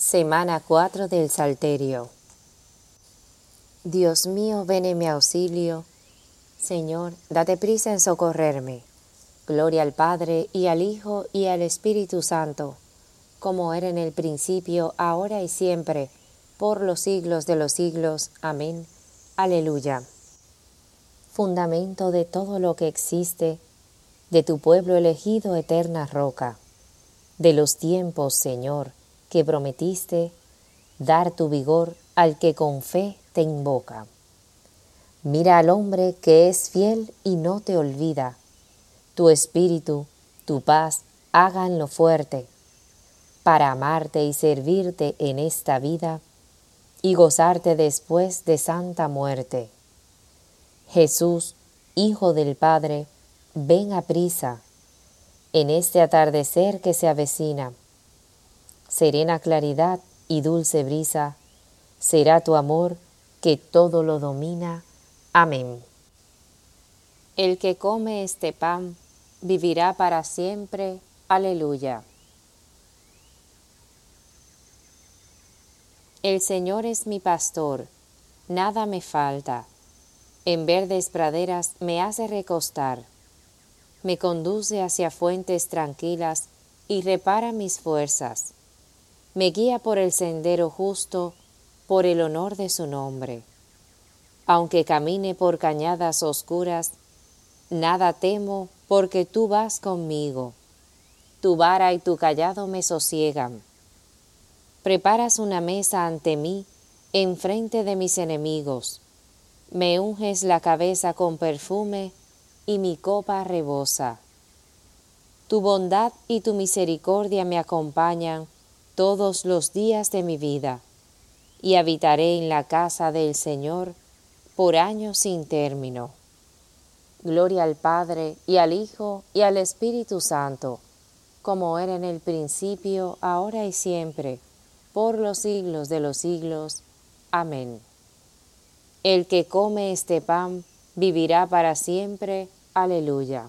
Semana 4 del Salterio. Dios mío, ven en mi auxilio. Señor, date prisa en socorrerme. Gloria al Padre, y al Hijo, y al Espíritu Santo, como era en el principio, ahora y siempre, por los siglos de los siglos. Amén. Aleluya. Fundamento de todo lo que existe, de tu pueblo elegido, eterna roca. De los tiempos, Señor, que prometiste dar tu vigor al que con fe te invoca. Mira al hombre que es fiel y no te olvida. Tu espíritu, tu paz, háganlo fuerte, para amarte y servirte en esta vida y gozarte después de santa muerte. Jesús, Hijo del Padre, ven a prisa en este atardecer que se avecina serena claridad y dulce brisa, será tu amor que todo lo domina. Amén. El que come este pan vivirá para siempre. Aleluya. El Señor es mi pastor, nada me falta. En verdes praderas me hace recostar. Me conduce hacia fuentes tranquilas y repara mis fuerzas me guía por el sendero justo, por el honor de su nombre. Aunque camine por cañadas oscuras, nada temo porque tú vas conmigo. Tu vara y tu callado me sosiegan. Preparas una mesa ante mí, enfrente de mis enemigos. Me unges la cabeza con perfume y mi copa rebosa. Tu bondad y tu misericordia me acompañan todos los días de mi vida, y habitaré en la casa del Señor por años sin término. Gloria al Padre, y al Hijo, y al Espíritu Santo, como era en el principio, ahora y siempre, por los siglos de los siglos. Amén. El que come este pan vivirá para siempre. Aleluya.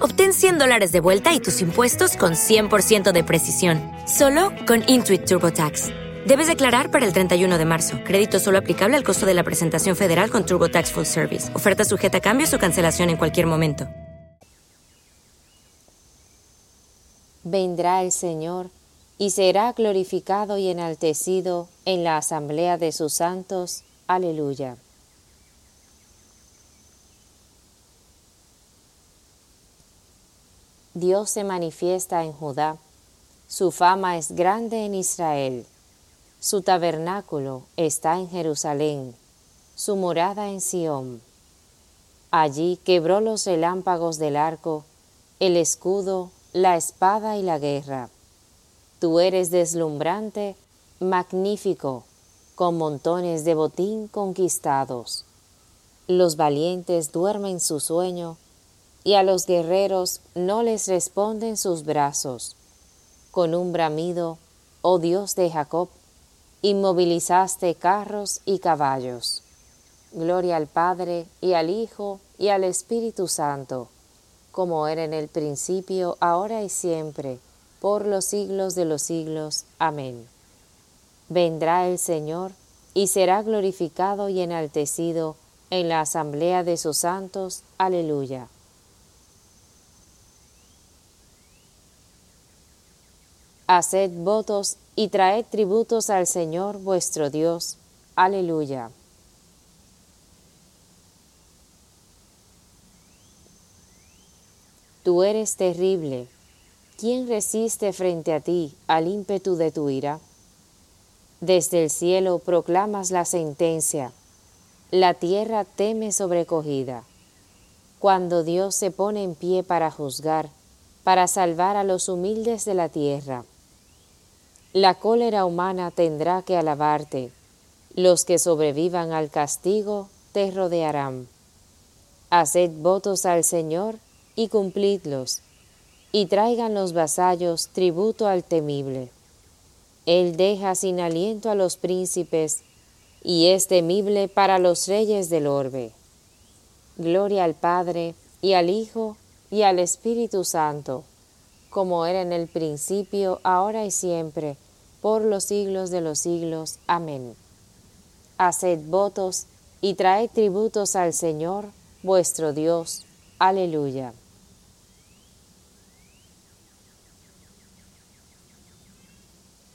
Obtén 100 dólares de vuelta y tus impuestos con 100% de precisión, solo con Intuit TurboTax. Debes declarar para el 31 de marzo. Crédito solo aplicable al costo de la presentación federal con TurboTax Full Service. Oferta sujeta a cambios o cancelación en cualquier momento. Vendrá el Señor y será glorificado y enaltecido en la asamblea de sus santos. Aleluya. Dios se manifiesta en Judá, su fama es grande en Israel, su tabernáculo está en Jerusalén, su morada en Sión. Allí quebró los relámpagos del arco, el escudo, la espada y la guerra. Tú eres deslumbrante, magnífico, con montones de botín conquistados. Los valientes duermen su sueño, y a los guerreros no les responden sus brazos. Con un bramido, oh Dios de Jacob, inmovilizaste carros y caballos. Gloria al Padre y al Hijo y al Espíritu Santo, como era en el principio, ahora y siempre, por los siglos de los siglos. Amén. Vendrá el Señor y será glorificado y enaltecido en la asamblea de sus santos. Aleluya. Haced votos y traed tributos al Señor vuestro Dios. Aleluya. Tú eres terrible. ¿Quién resiste frente a ti al ímpetu de tu ira? Desde el cielo proclamas la sentencia. La tierra teme sobrecogida. Cuando Dios se pone en pie para juzgar, para salvar a los humildes de la tierra. La cólera humana tendrá que alabarte. Los que sobrevivan al castigo te rodearán. Haced votos al Señor y cumplidlos, y traigan los vasallos tributo al temible. Él deja sin aliento a los príncipes, y es temible para los reyes del orbe. Gloria al Padre, y al Hijo, y al Espíritu Santo, como era en el principio, ahora y siempre, por los siglos de los siglos. Amén. Haced votos y traed tributos al Señor, vuestro Dios. Aleluya.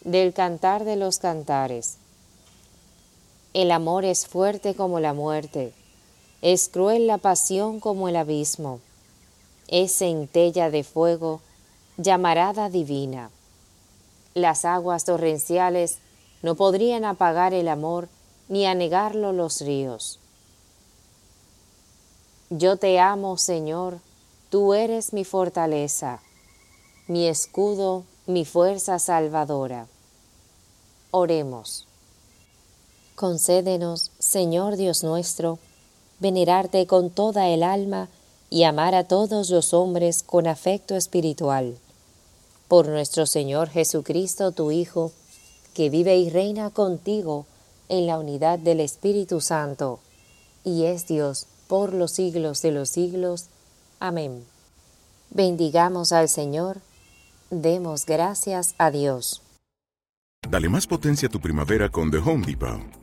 del Cantar de los Cantares. El amor es fuerte como la muerte, es cruel la pasión como el abismo, es centella de fuego, llamarada divina. Las aguas torrenciales no podrían apagar el amor ni anegarlo los ríos. Yo te amo, Señor, tú eres mi fortaleza, mi escudo, mi fuerza salvadora. Oremos. Concédenos, Señor Dios nuestro, venerarte con toda el alma y amar a todos los hombres con afecto espiritual. Por nuestro Señor Jesucristo, tu Hijo, que vive y reina contigo en la unidad del Espíritu Santo, y es Dios por los siglos de los siglos. Amén. Bendigamos al Señor, demos gracias a Dios. Dale más potencia a tu primavera con The Home Depot.